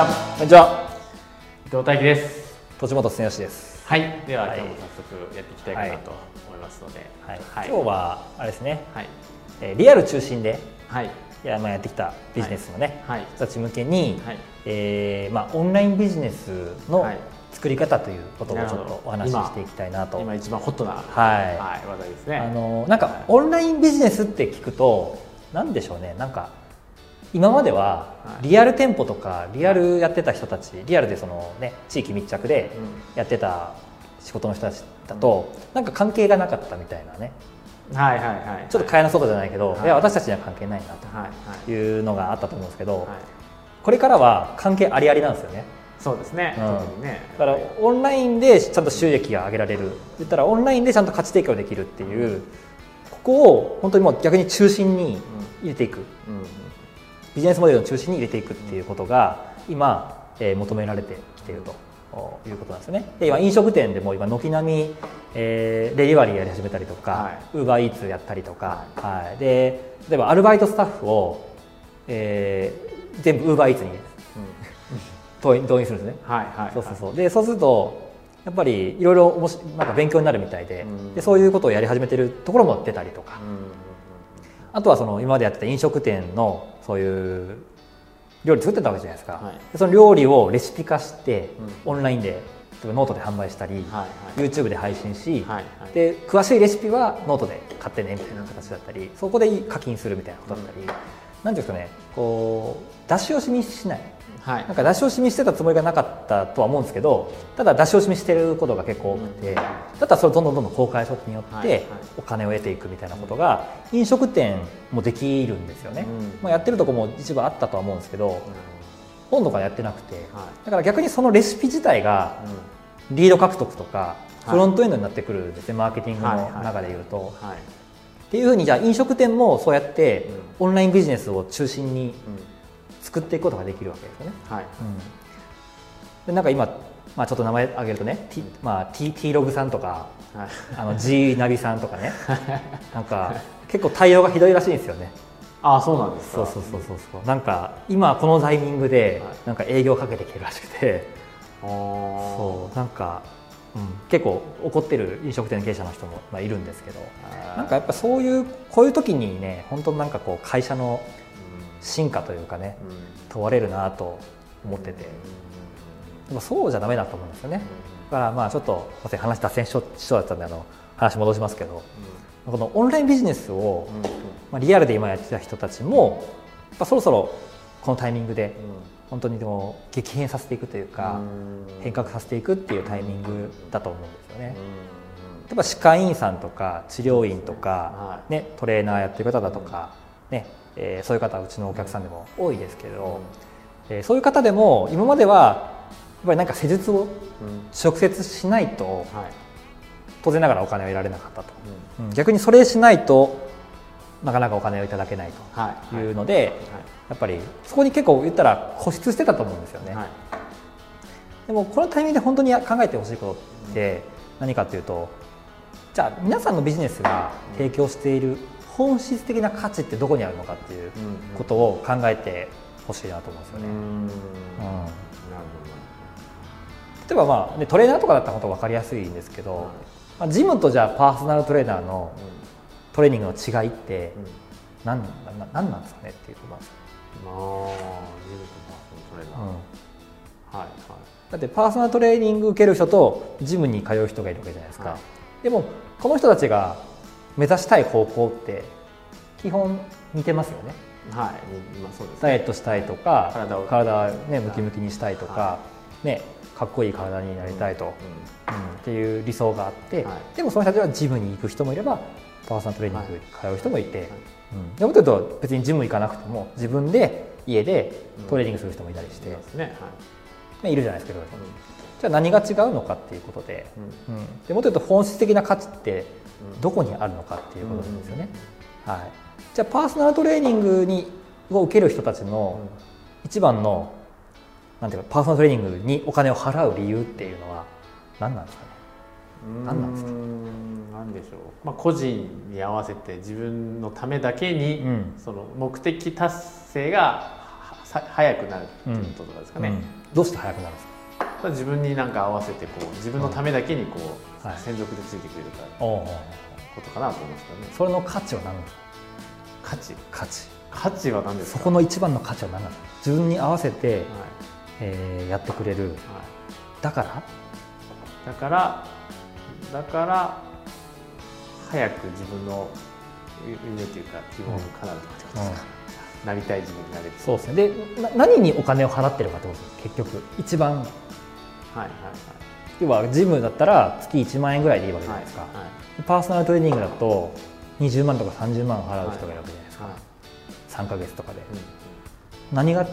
は。こんにちは。伊藤大樹です。栃本恒義です。はい。では、はい。今日も早速やっていきたいかなと思いますので。はい。はい。今日はあれですね、はい。えーリアル中心ではい。やまあやってきたビジネスのね、はい。人たち向けに、はい。えーまあオンラインビジネスのはい。作り方ということをちょっとお話ししていきたいなと。今一番ホットな、はい。はい、話題ですね。あのなんかオンラインビジネスって聞くとなんでしょうね。なんか今までははい。リアル店舗とかリアルやってた人たちリアルでそのね地域密着でうやってた仕事の人たちだとなんか関係がなかったみたいなね。んはいはいはい。ちょっと蚊帳の外じゃないけど、はい。い、や私たちには関係ないなと。いうのがあったと思うんですけど、はいこれからは関係ありありなんですよね。そうですね、うん。ね。だからオンラインでちゃんと収益が上げられる。言ったらオンラインでちゃんと価値提供できるっていうここを本当にもう逆に中心に入れていくビジネスモデルの中心に入れていくっていうことが今、えー求められてきているとおいうことなんですよね。で今飲食店でも今軒並み、えーデリバリーやり始めたりとかウーバーイーツやったりとか、はい。で例えばアルバイトスタッフを、えー全部ウーバーイーツに動員動員するんですね。はいはいそうそうそう。でそうするとやっぱりいろいろおもしなんか勉強になるみたいで,、うん。でそういうことをやり始めてるところも出たりとか、うん。うん。うん。あとはその今までやってた飲食店のそういう料理作ってたわけじゃないですか、はい。でその料理をレシピ化して、うオンラインでノートで販売したり、はいはい。YouTube で配信し、はいはい。で詳しいレシピはノートで買ってねみたいな形だったりそこで課金するみたいなことだったり、なんですかねこう出し惜しみしない。はい。なんか出し惜しみしてたつもりがなかったとは思うんですけどただ出し惜しみしてることが結構多くて、うん。だったらそれをどんどんどんどん公開することによって、お金を得ていくみたいなことが飲食店もできるんですよね、うん。まあ、やってるとこも一部あったとは思うんですけど本土からやってなくて、はい。だから逆にそのレシピ自体がリード獲得とかフロントエンドになってくるんですね、マーケティングの中でいうと。はいっていうふうにじゃあ飲食店もそうやってオンラインビジネスを中心にうん。作っていくことができるわけですよね。はい。でなんか今、まあ、ちょっと名前挙げるとね、T まあ、T, T ログさんとかはい。あの G ナビさんとかね。なんか結構対応がひどいらしいんですよね。ああそうなんですか。そうそうそうそうそう。なんか今このタイミングではい。なんか営業かけてきてるらしくて。あー。そうなんか、うん、結構怒ってる飲食店の経営者の人も、まあ、いるんですけどなんかやっぱそういうこういう時にね本当なんかこう会社の進化というかね問われるなと思ってて。でもそうじゃダメだと思うんですよね。だからまあちょっと話脱線しそうだったんであの話戻しますけどこのオンラインビジネスを、まあ、リアルで今やってた人たちもやっぱそろそろこのタイミングで本当にでも激変させていくというか、変革させていくっていうタイミングだと思うんですよね。例えば歯科医院さんとか治療院とか、はね、トレーナーやってる方だとか、ねえーそういう方はうちのお客さんでも多いですけど、えーそういう方でも今まではやっぱりなんか施術を直接しないとはい。当然ながらお金を得られなかったと、うん。逆にそれしないとなかなかお金をいただけないはい。というので、やっぱりそこに結構言ったら固執してたと思うんですよね、はい。でもこのタイミングで本当に考えてほしいことって何かというとじゃあ皆さんのビジネスが提供している本質的な価値ってどこにあるのかっていうことを考えてほしいなと思うんですよね。うん。例えばまあ、ね、トレーナーとかだったら本当分かりやすいんですけど、まあ、ジムとじゃあパーソナルトレーナーのトレーニングの違いってうん。うん何な何なんですかねっていうところなんですよ、まあジムとパーソナルトレーナー。うん。はいはい。だってパーソナルトレーニング受ける人とジムに通う人がいるわけじゃないですか、はい。でもこの人たちが目指したい方向って基本似てますよね。はい。まあそうですダイエットしたいとか体を。体ね、ムキムキにしたいとか、はね、かっこいい体になりたいと、うん。うっていう理想があって、はい。でもその人たちはジムに行く人もいればパーソナルトレーニングに通う人もいて、はい。うん、でもっと言うと別にジム行かなくても自分で家でトレーニングする人もいたりして、んですね。はい。るじゃないですか、じゃあ何が違うのかっていうことで,、うん。うん、でもっと言うと本質的な価値ってどこにあるのかっていうことなんですよね。はい、じゃあパーソナルトレーニングにを受ける人たちの一番のなんていうかパーソナルトレーニングにお金を払う理由っていうのは何なんですかね？何なんですか？うーんなんでしょう、まあ、個人に合わせて自分のためだけに、うん。その目的達成がさ早くなるっていうこととかですかね、うん。どうして速くなるんですか？自分になんか合わせてこう自分のためだけにこう、はい。専属でついてくれるからことかなと思いますけどね。それの価値は何？なの価値？価値。価値は何ですか？そこの一番の価値は何なの自分に合わせて、はい。えーやってくれる。はい。だから？だからだから早く自分の夢というか希望を叶うってことですか、なりたい自分になれる。そうですね。でな何にお金を払ってるかってことです結局。一番。はいはい要はジムだったら月1万円ぐらいでいいわけじゃはないいですか、はいパーソナルトレーニングだと20万とか30万払う人がいるわけじゃないですか、はい。3か月とかで。うん。何が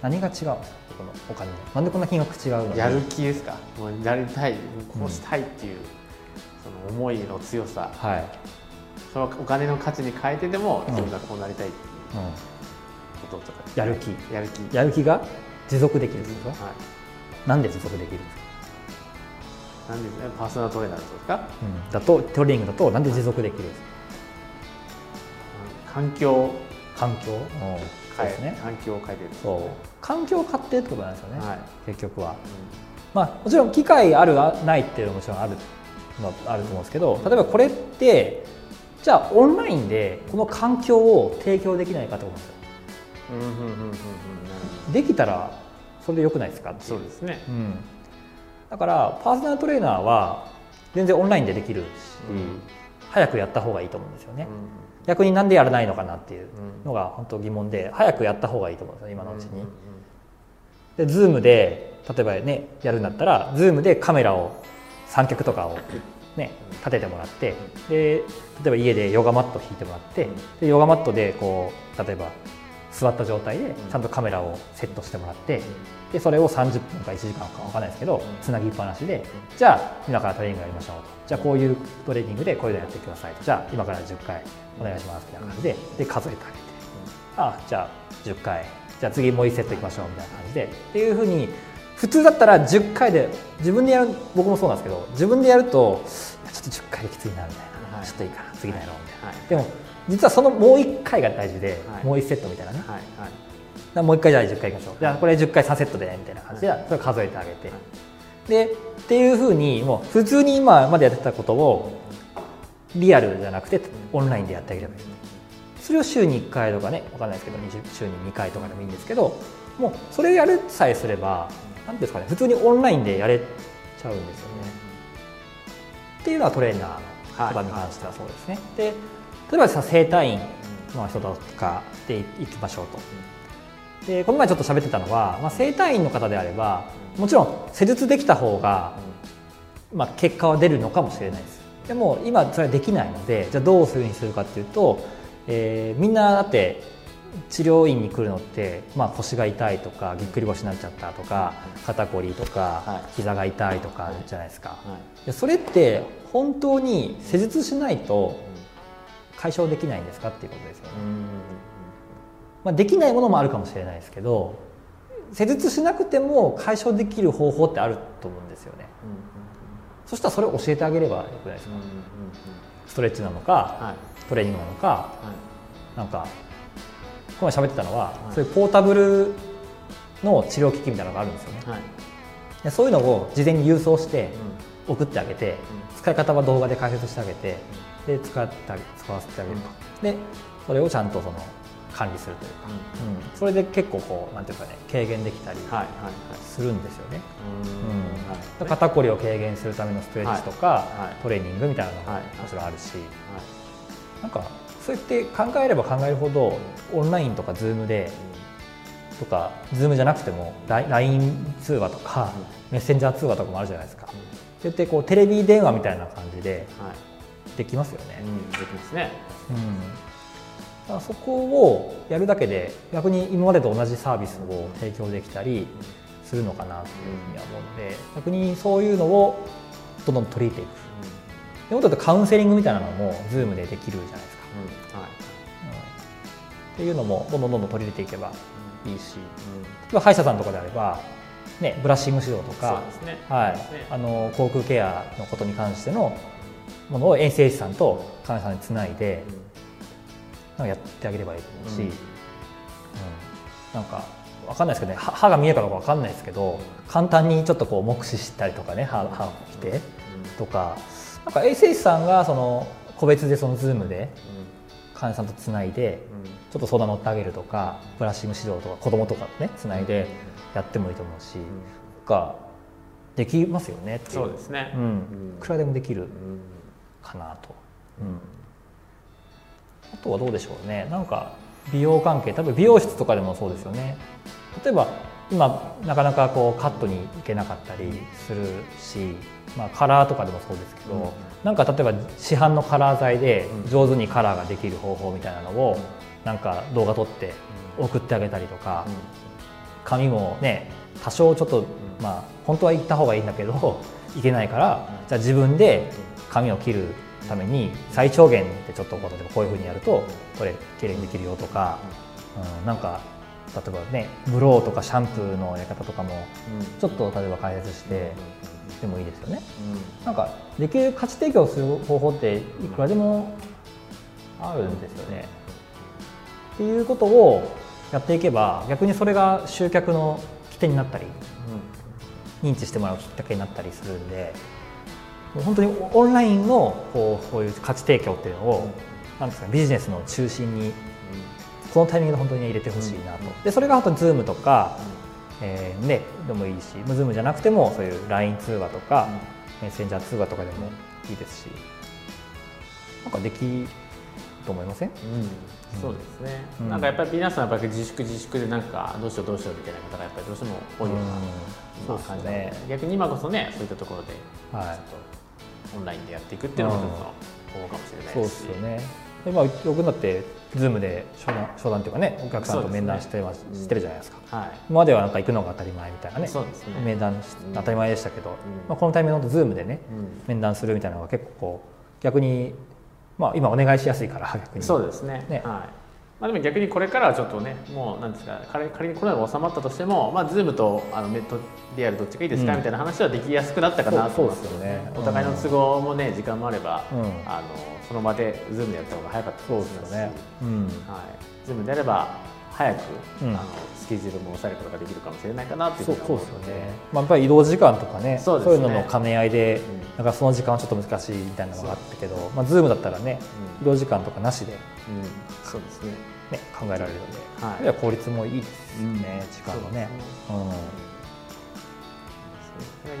何が違うんですかこのお金。でなんでこんな金額違うの？にやる気ですか？もうやりたい。こうしたいっていう、その思いの強さ。はい、そのお金の価値に変えてでもうん。自分がこうなりたいっていううん、こととか、やる気。やる気。やる気が持続できるってこと？はい。なんで持続できるんですか、なんでパーソナルトレーナーですか？うん、だとトレーニングだとなんで持続できるんですか？環境。環境、変えですね。環境を変えてる。そう。環境を買ってってことなんですよね、はい。結局は。まあもちろん機会あるあないっていうのはもちろんあるのあると思うんですけど例えばこれってじゃあオンラインでこの環境を提供できないかってことなんですよ。うんうんうんうんうんうん。なるほできたらそれでよくないですかってそうですね。うん、だからパーソナルトレーナーは全然オンラインでできるし、うん。早くやった方がいいと思うんですよね、うん逆になんでやらないのかなっていううん。のが本当疑問で早くやった方がいいと思うんですよ今のうちに、で Zoom で例えばねやるんだったら Zoom でカメラを三脚とかをね立ててもらってで例えば家でヨガマットを引いてもらってでヨガマットでこう例えば座った状態でちゃんとカメラをセットしてもらってでそれを30分か1時間か分かんないですけどつなぎっぱなしでじゃあ今からトレーニングやりましょうと。じゃあこういうトレーニングでこういうのやってくださいじゃあ今から10回お願いしますみたいな感じでで数えてあげて。あじゃあ10回。じゃあ次もう1セットいきましょうみたいな感じで。っていうふうに普通だったら10回で自分でやる僕もそうなんですけど自分でやるとちょっと10回できついなみたいな、はい。ちょっといいかな次のやろうみたいな、はい。でも実はそのもう1回が大事で、はい。もう1セットみたいなね、はい。もう1回じゃあ10回いきましょう。じゃあこれ10回3セットでみたいな感じでそれ数えてあげて、でっていうふうにもう普通に今までやってたことをリアルじゃなくてオンラインでやってあげればいい。それを週に1回とかね分かんないですけど20週に2回とかでもいいんですけどもうそれをやるさえすれば何ですかね普通にオンラインでやれちゃうんですよね。っていうのはトレーナーの方に関してはそうですね、で例えばさ整体院の人とかで行きましょうと。でこの前ちょっと喋ってたのは、まあ、整体院の方であればもちろん施術できた方が、まあ、結果は出るのかもしれないです。でも今それはできないのでじゃあどうするにするかっていうと、えーみんなだって治療院に来るのって、まあ、腰が痛いとかぎっくり腰になっちゃったとか肩こりとか、はい。膝が痛いとかじゃないですか、はい。でそれって本当に施術しないと解消できないんですかっていうことですよね、まあ、できないものもあるかもしれないですけど施術しなくても解消できる方法ってあると思うんですよね。そしたらそれを教えてあげればよくないですか。ストレッチなのかはい。トレーニングなのかはい。なんかこの前喋ってたのは、はい。そういうポータブルの治療機器みたいなのがあるんですよね。はい。でそういうのを事前に郵送してう送ってあげて、使い方は動画で解説してあげてで使って使わせてあげると、でそれをちゃんとその管理するというか、ん。うん。それで結構こうなんていうかね軽減できたりするんですよね、うん。肩こりを軽減するためのストレッチとか、トレーニングみたいなのもはい。もちろんあるし、なんかそうやって考えれば考えるほどオンラインとか Zoom でとか Zoom じゃなくても LINE 通話とか、メッセンジャー通話とかもあるじゃないですか、そうやってこうテレビ電話みたいな感じではい。できますよね、うんできますね。うん。そこをやるだけで逆に今までと同じサービスを提供できたりするのかなというふうには思うので逆にそういうのをどんどん取り入れていく。でもっとカウンセリングみたいなのも Zoom でできるじゃないですか、うんはい。うんっていうのもどんどんどんどん取り入れていけばいいし。例えば歯医者さんとかであれば、ね、ブラッシング指導とかね。はい。ね。あの口腔ケアのことに関してのものを衛生士さんと患者さんにつないでなんかやってあげればいいと思うし、うん。うん。なんか分かんないですけどね歯が見えるかどうか分かんないですけど簡単にちょっとこう目視したりとかね歯歯を見てとかなんか衛生士さんがその個別でその Zoom で患者さんとつないでちょっと相談乗ってあげるとかブラッシング指導とか子供とかねつないでやってもいいと思うし、ができますよねそうですね、うん、いくらでもできるかなと、うん、あとはどうでしょうね。なんか美容関係多分美容室とかでもそうですよね。例えば今なかなかこうカットに行けなかったりするし、まあ、カラーとかでもそうですけど、うん、なんか例えば市販のカラー剤で上手にカラーができる方法みたいなのをなんか動画撮って送ってあげたりとか、髪もね多少ちょっとまあ本当は行った方がいいんだけど行けないからじゃあ自分で髪を切るために最小限でちょっとこうこういうふうにやるとこれ綺麗にできるよとか、うん、なんか例えばねブローとかシャンプーのやり方とかもちょっと例えば解説してでもいいですよね、うん、なんかできる価値提供する方法っていくらでもあるんですよね。っていうことをやっていけば逆にそれが集客の起点になったり、うん、認知してもらうきっかけになったりするんでもう本当にオンラインのこうこういう価値提供っていうのを、うん、なんですかビジネスの中心に、このタイミングで本当に入れてほしいなと、でそれが本当に Zoom とか、えー、ね、でもいいし Zoom じゃなくてもそういう LINE 通話とか、メッセンジャー通話とかでもいいですしなんかできと思いません、うん。そうですね、うん、なんかやっぱり皆さんやっぱり自粛自粛でなんかどうしようどうしようみたいな方がやっぱりどうしても多いような、うん、感じで、ね、逆に今こそねそういったところで、はい、ちょっとオンラインでやっていくっていうのも一つの方法かもしれないですし、そうですよねでまあ、よくなって、Zoom で商談商談というかね、お客さんと面談してます、ね、してるじゃないですか、はい、今まではなんか行くのが当たり前みたいなね、そうですね。面談当たり前でしたけど、うん、まあ、このタイミングで Zoom でね、うん、面談するみたいなのが結構こう、逆にまあ、今お願いしやすいから逆に。そうですね。ね、はいまあ、でも逆にこれからはちょっとねもうなんですか仮仮にコロナが収まったとしても、まあ、 Zoom とあのネットリアルどっちがいいですか、うん、みたいな話はできやすくなったかなと思います。よね、お互いの都合もね時間もあれば、うん、あのその場で Zoom でやった方が早かったですよね、うん。はい、 Zoom であれば早く、うん、あのスケジュールも抑えることができるかもしれないかなっていうそうですよね、まあ、やっぱり移動時間とかねそう、ね,、いうのの兼ね合いで、うん、なんかその時間はちょっと難しいみたいなのがあったけど、まあ、 Zoom だったらね、移動時間とかなしで、そうですね。ね考えられるので、はい、効率もいいですね、時間のね。うん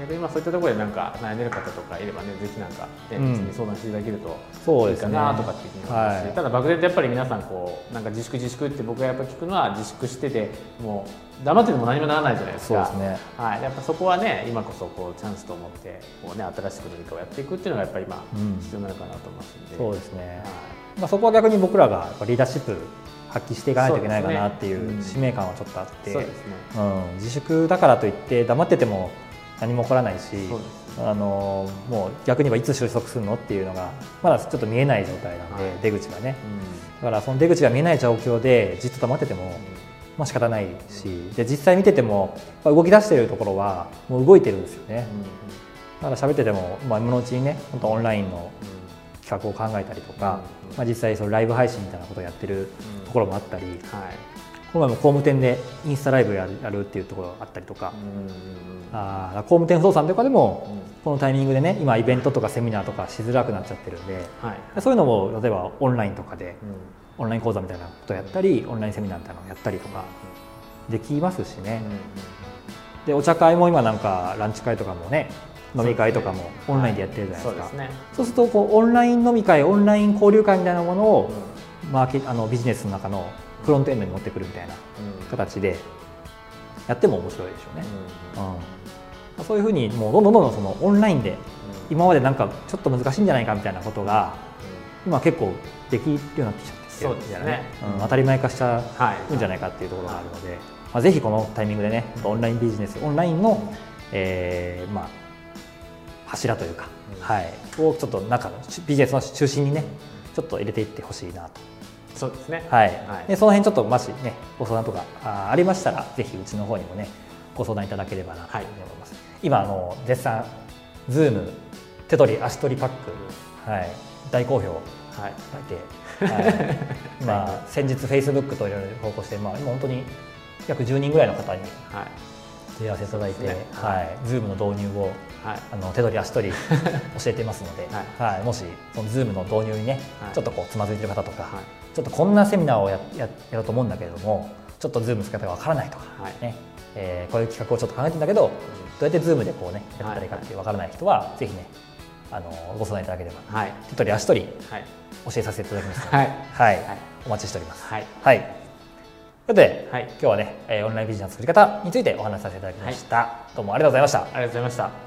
逆にまあそういったところでなんか悩んでる方とかいればねぜひなんか、ね、に相談していただけるといいかなとかっていうふうに思いますし、はい、ただ漠然とやっぱり皆さんこうなんか自粛自粛って僕がやっぱ聞くのは自粛しててもう黙ってても何もならないじゃないですか。そうですね、はい、やっぱそこはね今こそこうチャンスと思ってこう、ね、新しく何かをやっていくっていうのがやっぱり今必要なのかなと思いますんで、そうですね、はい。まあ、そこは逆に僕らがリーダーシップ発揮していかないといけないかなっていう使命感はちょっとあって、ね。うん、自粛だからといって黙ってても何も起こらないし、あのもう逆に言えばいつ収束するのっていうのがまだちょっと見えない状態なんで、はい、出口がね、うん、だからその出口が見えない状況でじっと黙ってても、まあ仕方ないしで実際見てても動き出しているところはもう動いてるんですよね、うん、だから喋ってても、まあ、今のうちにね本当オンラインの企画を考えたりとか、まあ、実際そのライブ配信みたいなことをやってるところもあったり、はいこの前も工務店でインスタライブやるっていうところがあったりとか、あ工務店不動産とかでも、このタイミングでね今イベントとかセミナーとかしづらくなっちゃってるんで、はい、そういうのも例えばオンラインとかで、オンライン講座みたいなことをやったりオンラインセミナーみたいなのをやったりとかできますしね、でお茶会も今なんかランチ会とかもね飲み会とかもオンラインでやってるじゃないですか、はい、そう、ね、そうするとこうオンライン飲み会オンライン交流会みたいなものを、マーケあのビジネスの中のフロントエンドに持ってくるみたいな形でやっても面白いでしょうね。うん、そういうふうにもうどんどんどんどんそのオンラインで今までなんかちょっと難しいんじゃないかみたいなことが今結構できるようになってきちゃってそうですね、うん、当たり前化しちゃうんじゃないかっていうところがあるので、まあ、ぜひこのタイミングでねオンラインビジネスオンラインの、えー、まあ柱というか、はい、をちょっと中のビジネスの中心にねちょっと入れていってほしいなとそうですね。はい、はい、でその辺ちょっともしねご相談とかあありましたらぜひうちの方にもねご相談いただければなと思います、はい、今あの絶賛 Zoom 手取り足取りパック、はい、大好評。はい、て、はい、今先日フェイスブックといろいろ投稿して、まあ、今本当に約10人ぐらいの方に問い合わせいただいて、はい、はい、 Zoom の導入を、はい、あの手取り足取り 教えてますので、はい、はい、もしその Zoom の導入にね、ちょっとこうつまずいてる方とか、ちょっとこんなセミナーをやややろうと思うんだけれどもちょっと Zoom 使い方がわからないとか、ねえー、こういう企画をちょっと考えてるんだけどどうやって Zoom でこうねやったらいいかってわからない人は、ぜひねあのご相談いただければ、はい、手取り足取り、はい、教えさせていただきます。ので、はい。はい、お待ちしております。はい、はい。ということで、はい、今日はね、えー、オンラインビジネスの作り方についてお話しさせていただきました、はい、どうもありがとうございました。ありがとうございました